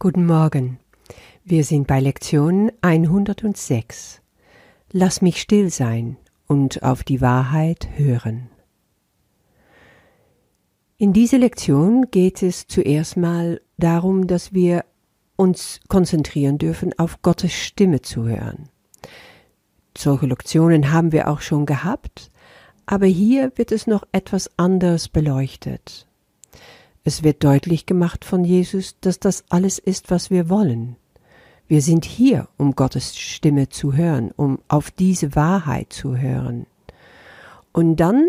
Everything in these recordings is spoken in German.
Guten Morgen. Wir sind bei Lektion 106. Lass mich still sein und auf die Wahrheit hören. In dieser Lektion geht es zuerst mal darum, dass wir uns konzentrieren dürfen, auf Gottes Stimme zu hören. Solche Lektionen haben wir auch schon gehabt, aber hier wird es noch etwas anders beleuchtet. Es wird deutlich gemacht von Jesus, dass das alles ist, was wir wollen. Wir sind hier, um Gottes Stimme zu hören, um auf diese Wahrheit zu hören. Und dann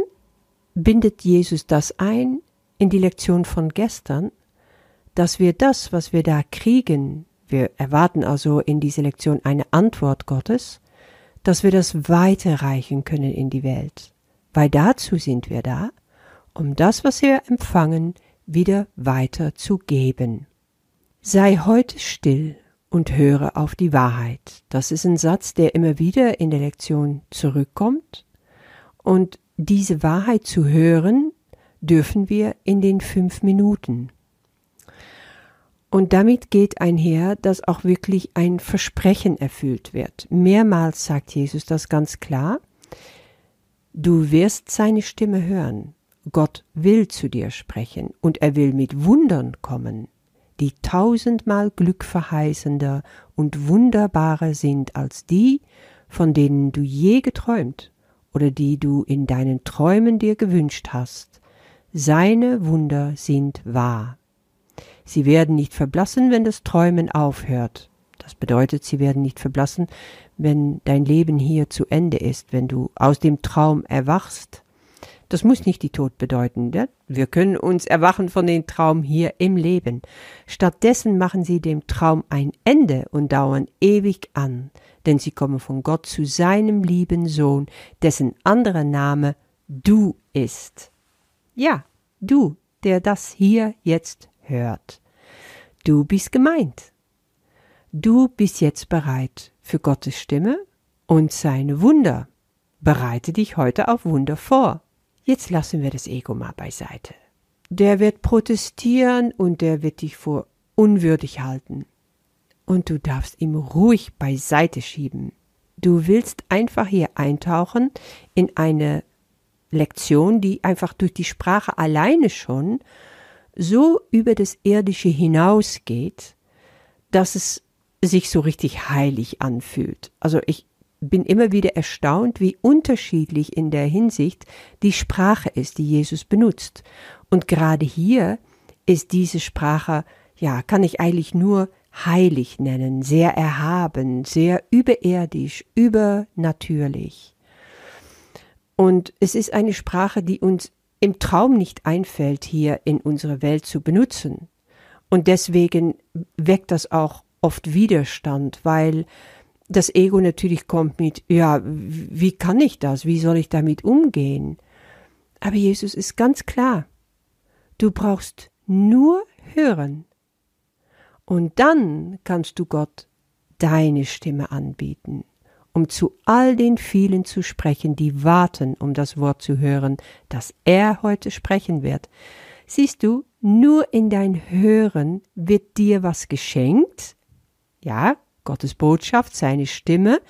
bindet Jesus das ein in die Lektion von gestern, dass wir das, was wir da kriegen, wir erwarten also in dieser Lektion eine Antwort Gottes, dass wir das weiterreichen können in die Welt. Weil dazu sind wir da, um das, was wir empfangen, wieder weiter zu geben. Sei heute still und höre auf die Wahrheit. Das ist ein Satz, der immer wieder in der Lektion zurückkommt. Und diese Wahrheit zu hören, dürfen wir in den fünf Minuten. Und damit geht einher, dass auch wirklich ein Versprechen erfüllt wird. Mehrmals sagt Jesus das ganz klar. Du wirst seine Stimme hören. Gott will zu dir sprechen und er will mit Wundern kommen, die tausendmal glückverheißender und wunderbarer sind als die, von denen du je geträumt oder die du in deinen Träumen dir gewünscht hast. Seine Wunder sind wahr. Sie werden nicht verblassen, wenn das Träumen aufhört. Das bedeutet, sie werden nicht verblassen, wenn dein Leben hier zu Ende ist, wenn du aus dem Traum erwachst das muss nicht die Tod bedeuten. Ja? Wir können uns erwachen von dem Traum hier im Leben. Stattdessen machen sie dem Traum ein Ende und dauern ewig an, denn sie kommen von Gott zu seinem lieben Sohn, dessen anderer Name du ist. Ja, du, der das hier jetzt hört. Du bist gemeint. Du bist jetzt bereit für Gottes Stimme und seine Wunder. Bereite dich heute auf Wunder vor. Jetzt lassen wir das Ego mal beiseite. Der wird protestieren und der wird dich vor unwürdig halten. Und du darfst ihn ruhig beiseite schieben. Du willst einfach hier eintauchen in eine Lektion, die einfach durch die Sprache alleine schon so über das Irdische hinausgeht, dass es sich so richtig heilig anfühlt. Also ich, bin immer wieder erstaunt, wie unterschiedlich in der Hinsicht die Sprache ist, die Jesus benutzt. Und gerade hier ist diese Sprache, ja, kann ich eigentlich nur heilig nennen, sehr erhaben, sehr überirdisch, übernatürlich. Und es ist eine Sprache, die uns im Traum nicht einfällt, hier in unserer Welt zu benutzen. Und deswegen weckt das auch oft Widerstand, weil das Ego natürlich kommt mit, ja, wie kann ich das? Wie soll ich damit umgehen? Aber Jesus ist ganz klar. Du brauchst nur hören. Und dann kannst du Gott deine Stimme anbieten, um zu all den vielen zu sprechen, die warten, um das Wort zu hören, das er heute sprechen wird. Siehst du, nur in dein Hören wird dir was geschenkt, ja, Gottes Botschaft, seine Stimme,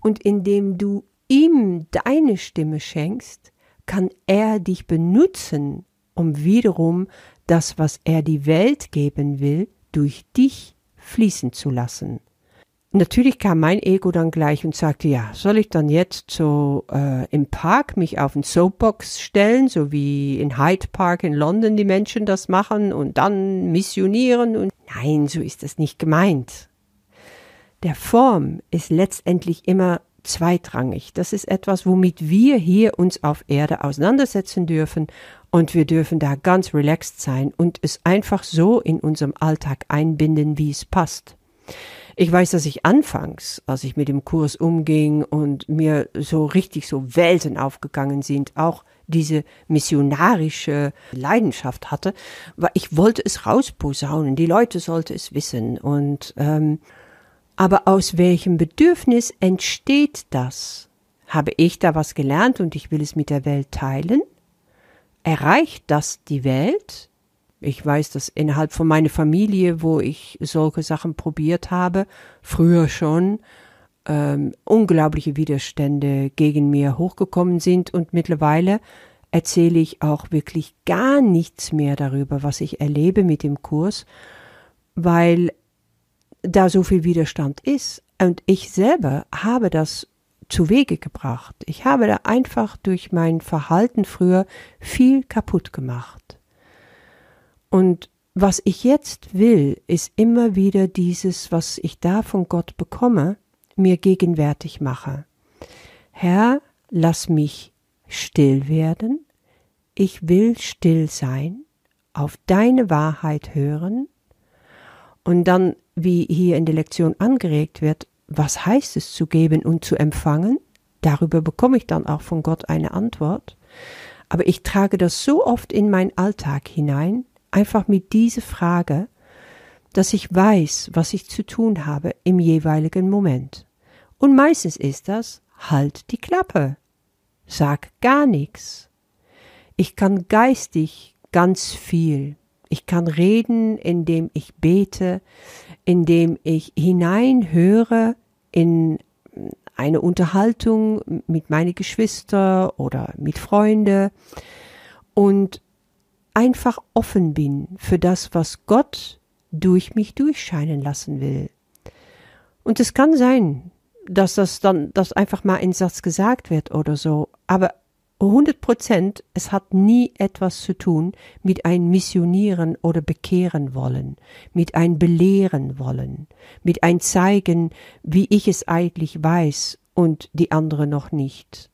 und indem du ihm deine Stimme schenkst, kann er dich benutzen, um wiederum das, was er die Welt geben will, durch dich fließen zu lassen. Natürlich kam mein Ego dann gleich und sagte, ja, soll ich dann jetzt so äh, im Park mich auf den Soapbox stellen, so wie in Hyde Park in London die Menschen das machen und dann missionieren und nein, so ist das nicht gemeint der Form ist letztendlich immer zweitrangig. Das ist etwas, womit wir hier uns auf Erde auseinandersetzen dürfen und wir dürfen da ganz relaxed sein und es einfach so in unserem Alltag einbinden, wie es passt. Ich weiß, dass ich anfangs, als ich mit dem Kurs umging und mir so richtig so Welten aufgegangen sind, auch diese missionarische Leidenschaft hatte, weil ich wollte es rausposaunen, die Leute sollten es wissen und ähm, aber aus welchem Bedürfnis entsteht das? Habe ich da was gelernt und ich will es mit der Welt teilen? Erreicht das die Welt? Ich weiß, dass innerhalb von meiner Familie, wo ich solche Sachen probiert habe, früher schon, ähm, unglaubliche Widerstände gegen mir hochgekommen sind und mittlerweile erzähle ich auch wirklich gar nichts mehr darüber, was ich erlebe mit dem Kurs, weil da so viel Widerstand ist. Und ich selber habe das zu Wege gebracht. Ich habe da einfach durch mein Verhalten früher viel kaputt gemacht. Und was ich jetzt will, ist immer wieder dieses, was ich da von Gott bekomme, mir gegenwärtig mache. Herr, lass mich still werden, ich will still sein, auf deine Wahrheit hören und dann, wie hier in der Lektion angeregt wird, was heißt es zu geben und zu empfangen? Darüber bekomme ich dann auch von Gott eine Antwort. Aber ich trage das so oft in meinen Alltag hinein, einfach mit dieser Frage, dass ich weiß, was ich zu tun habe im jeweiligen Moment. Und meistens ist das, halt die Klappe. Sag gar nichts. Ich kann geistig ganz viel. Ich kann reden, indem ich bete, indem ich hineinhöre in eine Unterhaltung mit meinen Geschwistern oder mit Freunden und einfach offen bin für das, was Gott durch mich durchscheinen lassen will. Und es kann sein, dass das dann, dass einfach mal ein Satz gesagt wird oder so, aber 100 Prozent, es hat nie etwas zu tun mit ein Missionieren oder bekehren wollen, mit ein Belehren wollen, mit ein Zeigen, wie ich es eigentlich weiß und die andere noch nicht.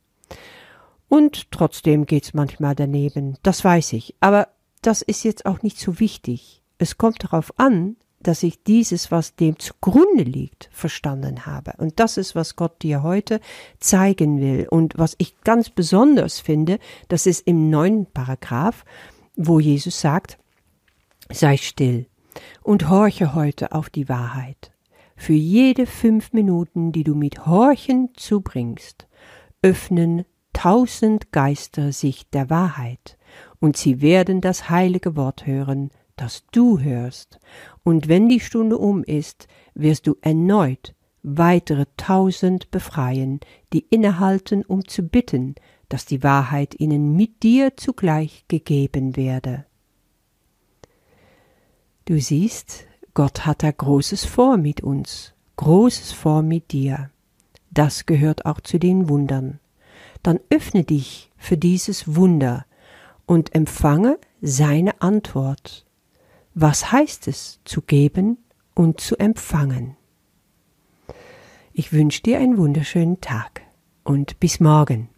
Und trotzdem geht's manchmal daneben, das weiß ich, aber das ist jetzt auch nicht so wichtig. Es kommt darauf an, dass ich dieses, was dem zugrunde liegt, verstanden habe. Und das ist, was Gott dir heute zeigen will. Und was ich ganz besonders finde, das ist im neuen Paragraph, wo Jesus sagt, sei still und horche heute auf die Wahrheit. Für jede fünf Minuten, die du mit Horchen zubringst, öffnen tausend Geister sich der Wahrheit, und sie werden das heilige Wort hören, das du hörst, und wenn die Stunde um ist, wirst du erneut weitere tausend befreien, die innehalten, um zu bitten, dass die Wahrheit ihnen mit dir zugleich gegeben werde. Du siehst, Gott hat da Großes vor mit uns, Großes vor mit dir. Das gehört auch zu den Wundern. Dann öffne dich für dieses Wunder und empfange seine Antwort was heißt es zu geben und zu empfangen? Ich wünsche dir einen wunderschönen Tag und bis morgen.